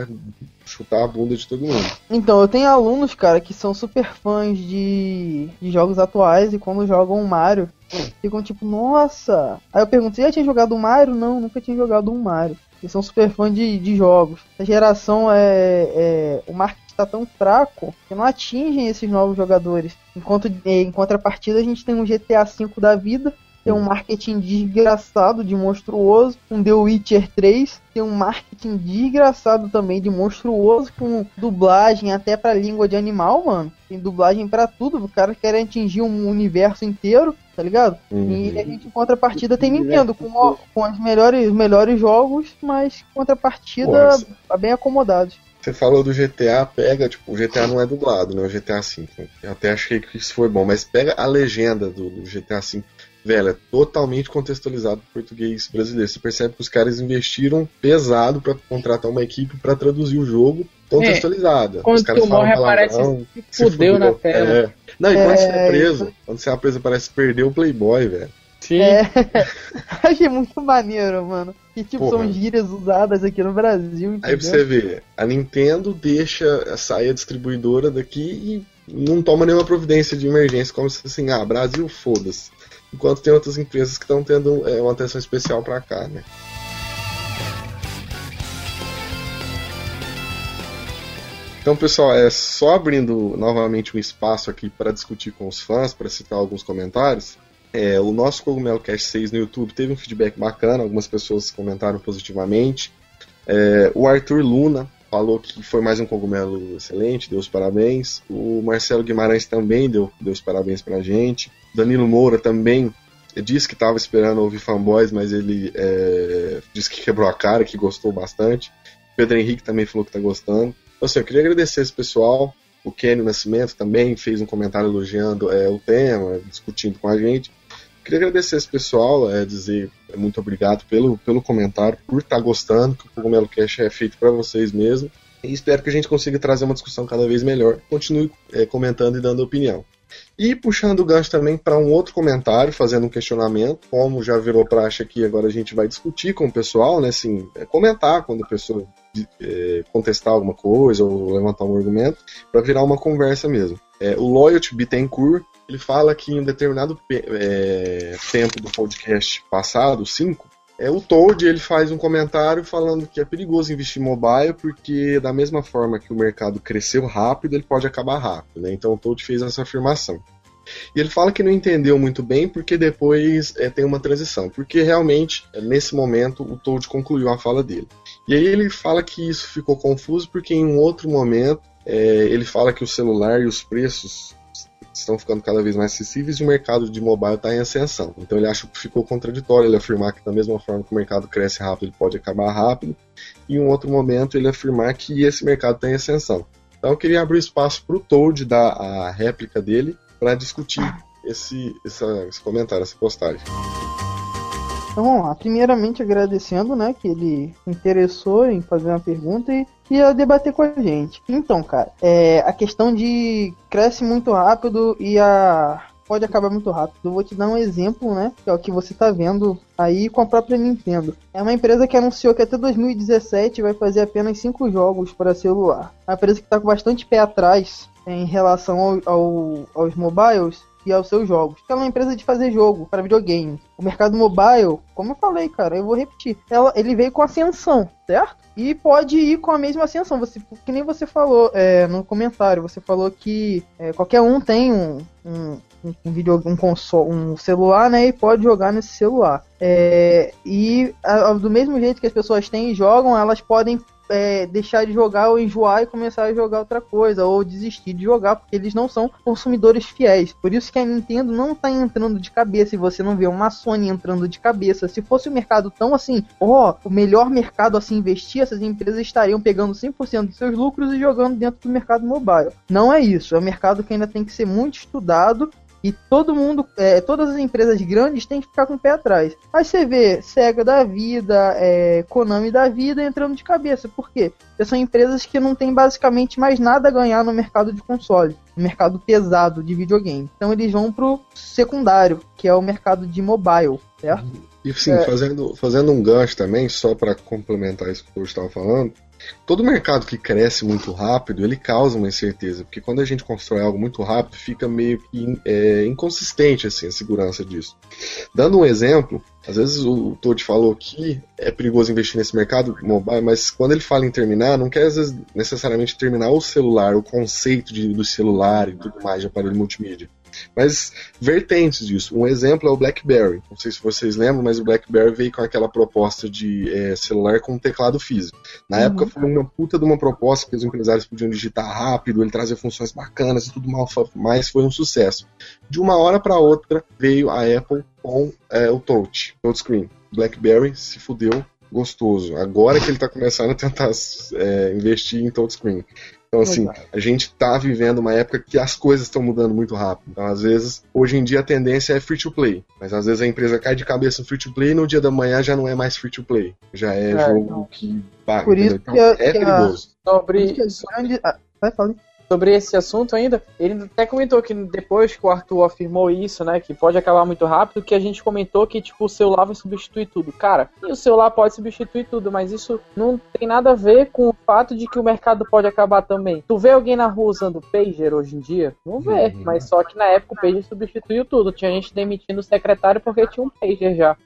chutar a bunda de todo mundo. Então, eu tenho alunos, cara, que são super fãs de, de jogos atuais e quando jogam Mario, ficam tipo, nossa. Aí eu pergunto, você já tinha jogado um Mario? Não, nunca tinha jogado um Mario. Eles são super fãs de, de jogos. Essa geração é, é o marketing está tão fraco que não atingem esses novos jogadores. Enquanto em contrapartida a gente tem um GTA V da vida tem um marketing desgraçado de monstruoso, um The Witcher 3, tem um marketing desgraçado também de monstruoso, com dublagem até pra língua de animal, mano. Tem dublagem para tudo, o cara quer atingir um universo inteiro, tá ligado? Uhum. E a gente, em contrapartida, tem Nintendo com, com os melhores, melhores jogos, mas contrapartida Nossa. bem acomodados. Você falou do GTA, pega, tipo, o GTA não é dublado, né? O GTA V. Eu até achei que isso foi bom, mas pega a legenda do, do GTA V velho, é totalmente contextualizado pro português brasileiro. Você percebe que os caras investiram pesado para contratar uma equipe para traduzir o jogo contextualizada. É, quando os caras tu morre aparece se fudeu na tela. É. Não, e quando é, você é preso, quando você é preso parece perder o Playboy, velho. Sim. É, achei muito maneiro, mano. Que tipo, Porra. são gírias usadas aqui no Brasil. Entendeu? Aí você vê, a Nintendo deixa sair a distribuidora daqui e não toma nenhuma providência de emergência, como se assim, ah, Brasil, foda-se enquanto tem outras empresas que estão tendo é, uma atenção especial para cá, né? Então, pessoal, é só abrindo novamente um espaço aqui para discutir com os fãs, para citar alguns comentários. É, o nosso Cogumelo Cast 6 no YouTube teve um feedback bacana, algumas pessoas comentaram positivamente. É, o Arthur Luna falou que foi mais um cogumelo excelente, deu os parabéns. O Marcelo Guimarães também deu, deu os parabéns pra gente. Danilo Moura também disse que estava esperando ouvir fanboys, mas ele é, disse que quebrou a cara, que gostou bastante. Pedro Henrique também falou que está gostando. Então, assim, eu queria agradecer esse pessoal. O Kenny Nascimento também fez um comentário elogiando é, o tema, discutindo com a gente. Queria agradecer esse pessoal, é, dizer muito obrigado pelo, pelo comentário, por estar tá gostando, que o Cogumelo Cash é feito para vocês mesmo. E espero que a gente consiga trazer uma discussão cada vez melhor. Continue é, comentando e dando opinião. E puxando o gancho também para um outro comentário, fazendo um questionamento, como já virou praxe aqui, agora a gente vai discutir com o pessoal, né? Assim, é, comentar quando a pessoa é, contestar alguma coisa ou levantar um argumento, para virar uma conversa mesmo. É, o Loyalty Bittencourt ele fala que em um determinado é, tempo do podcast passado, 5, é, o Toad ele faz um comentário falando que é perigoso investir em mobile porque da mesma forma que o mercado cresceu rápido, ele pode acabar rápido. Né? Então o Toad fez essa afirmação. E ele fala que não entendeu muito bem porque depois é, tem uma transição. Porque realmente, é, nesse momento, o Toad concluiu a fala dele. E aí ele fala que isso ficou confuso porque em um outro momento é, ele fala que o celular e os preços estão ficando cada vez mais acessíveis e o mercado de mobile está em ascensão. Então ele acha que ficou contraditório ele afirmar que da mesma forma que o mercado cresce rápido, ele pode acabar rápido, e em um outro momento ele afirmar que esse mercado está em ascensão. Então eu queria abrir espaço para o Toad dar a réplica dele para discutir esse, essa, esse comentário, essa postagem. Então vamos lá, primeiramente agradecendo, né, que ele interessou em fazer uma pergunta e ia debater com a gente. Então, cara, é, a questão de cresce muito rápido e a pode acabar muito rápido. Eu vou te dar um exemplo, né? Que é o que você tá vendo aí com a própria Nintendo. É uma empresa que anunciou que até 2017 vai fazer apenas 5 jogos para celular. É uma empresa que está com bastante pé atrás em relação ao, ao, aos mobiles e aos seus jogos. Ela é uma empresa de fazer jogo para videogame. O mercado mobile, como eu falei, cara, eu vou repetir, ela, ele veio com ascensão, certo? E pode ir com a mesma ascensão. Você, que nem você falou é, no comentário, você falou que é, qualquer um tem um, um, um vídeo, um console, um celular, né, e pode jogar nesse celular. É, e a, do mesmo jeito que as pessoas têm e jogam, elas podem é, deixar de jogar ou enjoar e começar a jogar outra coisa, ou desistir de jogar, porque eles não são consumidores fiéis. Por isso que a Nintendo não tá entrando de cabeça, e você não vê uma Sony entrando de cabeça. Se fosse o um mercado tão assim, ó, oh, o melhor mercado a se investir, essas empresas estariam pegando 100% dos seus lucros e jogando dentro do mercado mobile. Não é isso, é um mercado que ainda tem que ser muito estudado e todo mundo, é, todas as empresas grandes têm que ficar com o pé atrás. Aí você vê Sega da vida, é, Konami da vida entrando de cabeça. Por quê? Porque são empresas que não têm basicamente mais nada a ganhar no mercado de console, no mercado pesado de videogame. Então eles vão pro secundário, que é o mercado de mobile, certo? E sim, é... fazendo, fazendo um gancho também, só para complementar isso que eu estava falando, Todo mercado que cresce muito rápido, ele causa uma incerteza, porque quando a gente constrói algo muito rápido, fica meio que é, inconsistente assim, a segurança disso. Dando um exemplo, Às vezes o Todd falou que é perigoso investir nesse mercado mobile, mas quando ele fala em terminar, não quer vezes necessariamente terminar o celular, o conceito de, do celular e tudo mais de aparelho multimídia. Mas vertentes disso. Um exemplo é o BlackBerry. Não sei se vocês lembram, mas o BlackBerry veio com aquela proposta de é, celular com teclado físico. Na uhum. época foi uma puta de uma proposta que os empresários podiam digitar rápido, ele trazia funções bacanas e tudo mais, foi um sucesso. De uma hora para outra veio a Apple com é, o Touch, Touchscreen. BlackBerry se fudeu gostoso. Agora que ele está começando a tentar é, investir em touchscreen. Então, assim, a gente está vivendo uma época que as coisas estão mudando muito rápido. Então, às vezes, hoje em dia a tendência é free to play. Mas às vezes a empresa cai de cabeça no free to play e no dia da manhã já não é mais free to play. Já é, é jogo não. que paga. Por isso então, que é perigoso. Sobre... Ah, vai, fala sobre esse assunto ainda, ele até comentou que depois que o Arthur afirmou isso, né, que pode acabar muito rápido, que a gente comentou que, tipo, o celular vai substituir tudo. Cara, e o celular pode substituir tudo, mas isso não tem nada a ver com o fato de que o mercado pode acabar também. Tu vê alguém na rua usando pager hoje em dia? Não vê, uhum. mas só que na época o pager substituiu tudo. Tinha gente demitindo o secretário porque tinha um pager já.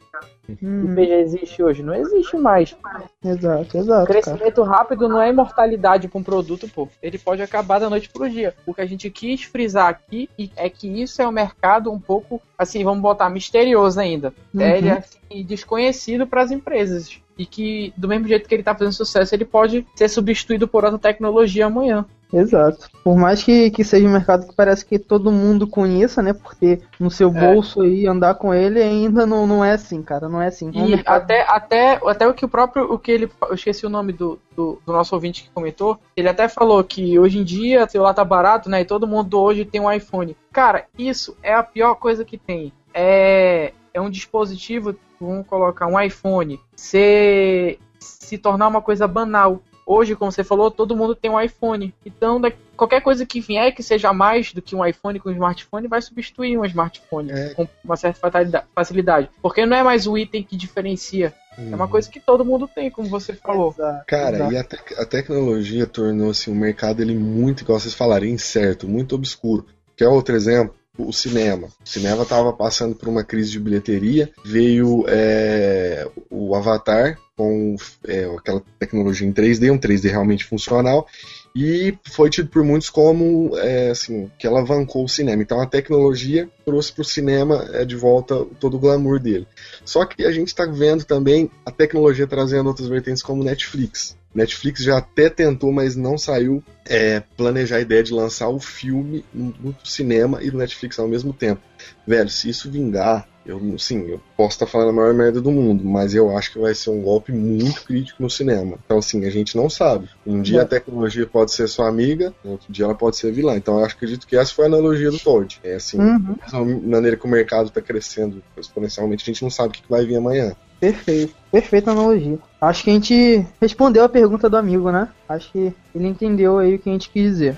Hum. O PG existe hoje? Não existe mais. Exato, exato. Crescimento cara. rápido não é imortalidade para um produto, pô. Ele pode acabar da noite pro dia. O que a gente quis frisar aqui é que isso é um mercado um pouco, assim, vamos botar, misterioso ainda. Uhum. Ele é assim, desconhecido para as empresas. E que, do mesmo jeito que ele está fazendo sucesso, ele pode ser substituído por outra tecnologia amanhã. Exato. Por mais que, que seja um mercado que parece que todo mundo conheça, né? Porque no seu é. bolso aí andar com ele ainda não, não é assim, cara. Não é assim. É um e até, até, até o que o próprio. O que ele. Eu esqueci o nome do, do, do, nosso ouvinte que comentou. Ele até falou que hoje em dia o celular tá barato, né? E todo mundo hoje tem um iPhone. Cara, isso é a pior coisa que tem. É, é um dispositivo, vamos colocar um iPhone, se, se tornar uma coisa banal hoje, como você falou, todo mundo tem um iPhone. Então, qualquer coisa que vier que seja mais do que um iPhone com um smartphone vai substituir um smartphone é. com uma certa facilidade. Porque não é mais o item que diferencia. Uhum. É uma uhum. coisa que todo mundo tem, como você falou. Exato. Cara, Exato. e a, te a tecnologia tornou-se um mercado ele muito, igual vocês falaram, incerto, muito obscuro. Quer outro exemplo? o cinema. O cinema estava passando por uma crise de bilheteria, veio é, o Avatar com é, aquela tecnologia em 3D, um 3D realmente funcional, e foi tido por muitos como é, assim, que alavancou o cinema. Então a tecnologia trouxe para o cinema é, de volta todo o glamour dele. Só que a gente está vendo também a tecnologia trazendo outras vertentes como Netflix. Netflix já até tentou, mas não saiu é, planejar a ideia de lançar o filme no cinema e no Netflix ao mesmo tempo. Velho, se isso vingar, eu sim, eu posso estar falando a maior merda do mundo, mas eu acho que vai ser um golpe muito crítico no cinema. Então, assim, a gente não sabe. Um dia a tecnologia pode ser sua amiga, outro dia ela pode ser vilã. Então, eu acredito que essa foi a analogia do Todd. É assim, uhum. a maneira que o mercado está crescendo exponencialmente, a gente não sabe o que vai vir amanhã. Perfeito, perfeita analogia. Acho que a gente respondeu a pergunta do amigo, né? Acho que ele entendeu aí o que a gente quis dizer.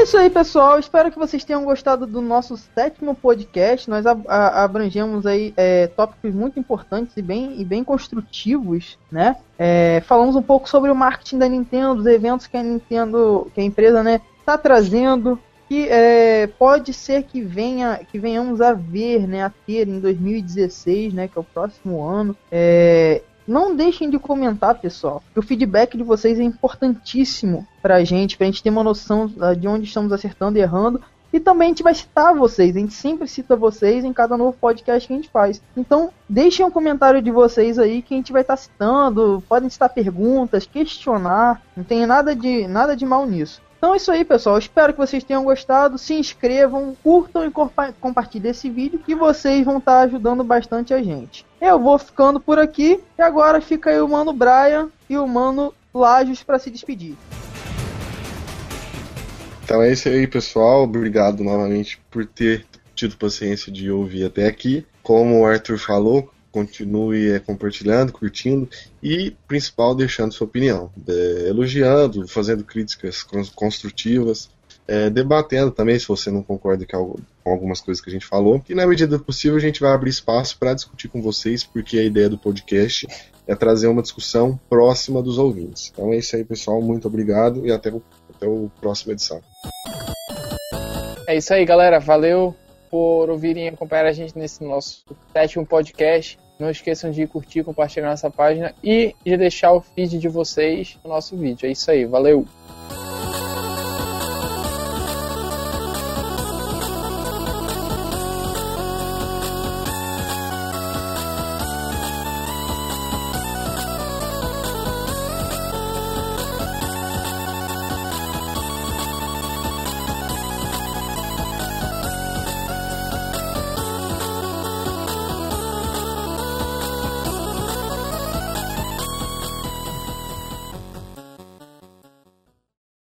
É isso aí, pessoal. Espero que vocês tenham gostado do nosso sétimo podcast. Nós abrangemos aí é, tópicos muito importantes e bem, e bem construtivos, né? É, falamos um pouco sobre o marketing da Nintendo, os eventos que a Nintendo, que a empresa, né, está trazendo, que é, pode ser que venha que venhamos a ver, né, a ter em 2016, né, que é o próximo ano. É, não deixem de comentar, pessoal. O feedback de vocês é importantíssimo pra gente, pra gente ter uma noção ah, de onde estamos acertando e errando. E também a gente vai citar vocês, a gente sempre cita vocês em cada novo podcast que a gente faz. Então, deixem um comentário de vocês aí que a gente vai estar citando, podem citar perguntas, questionar, não tem nada de, nada de mal nisso. Então é isso aí, pessoal. Espero que vocês tenham gostado. Se inscrevam, curtam e compa compartilhem esse vídeo que vocês vão estar ajudando bastante a gente. Eu vou ficando por aqui e agora fica aí o Mano Brian e o Mano Lajos para se despedir. Então é isso aí, pessoal. Obrigado novamente por ter tido paciência de ouvir até aqui. Como o Arthur falou, continue é, compartilhando, curtindo e, principal, deixando sua opinião, é, elogiando, fazendo críticas construtivas, é, debatendo também se você não concorda com algumas coisas que a gente falou. E, na medida do possível, a gente vai abrir espaço para discutir com vocês, porque a ideia do podcast é trazer uma discussão próxima dos ouvintes. Então é isso aí, pessoal. Muito obrigado e até o, até o próximo edição. É isso aí, galera. Valeu. Por ouvirem e acompanhar a gente nesse nosso sétimo podcast. Não esqueçam de curtir, compartilhar nossa página e de deixar o feed de vocês no nosso vídeo. É isso aí, valeu!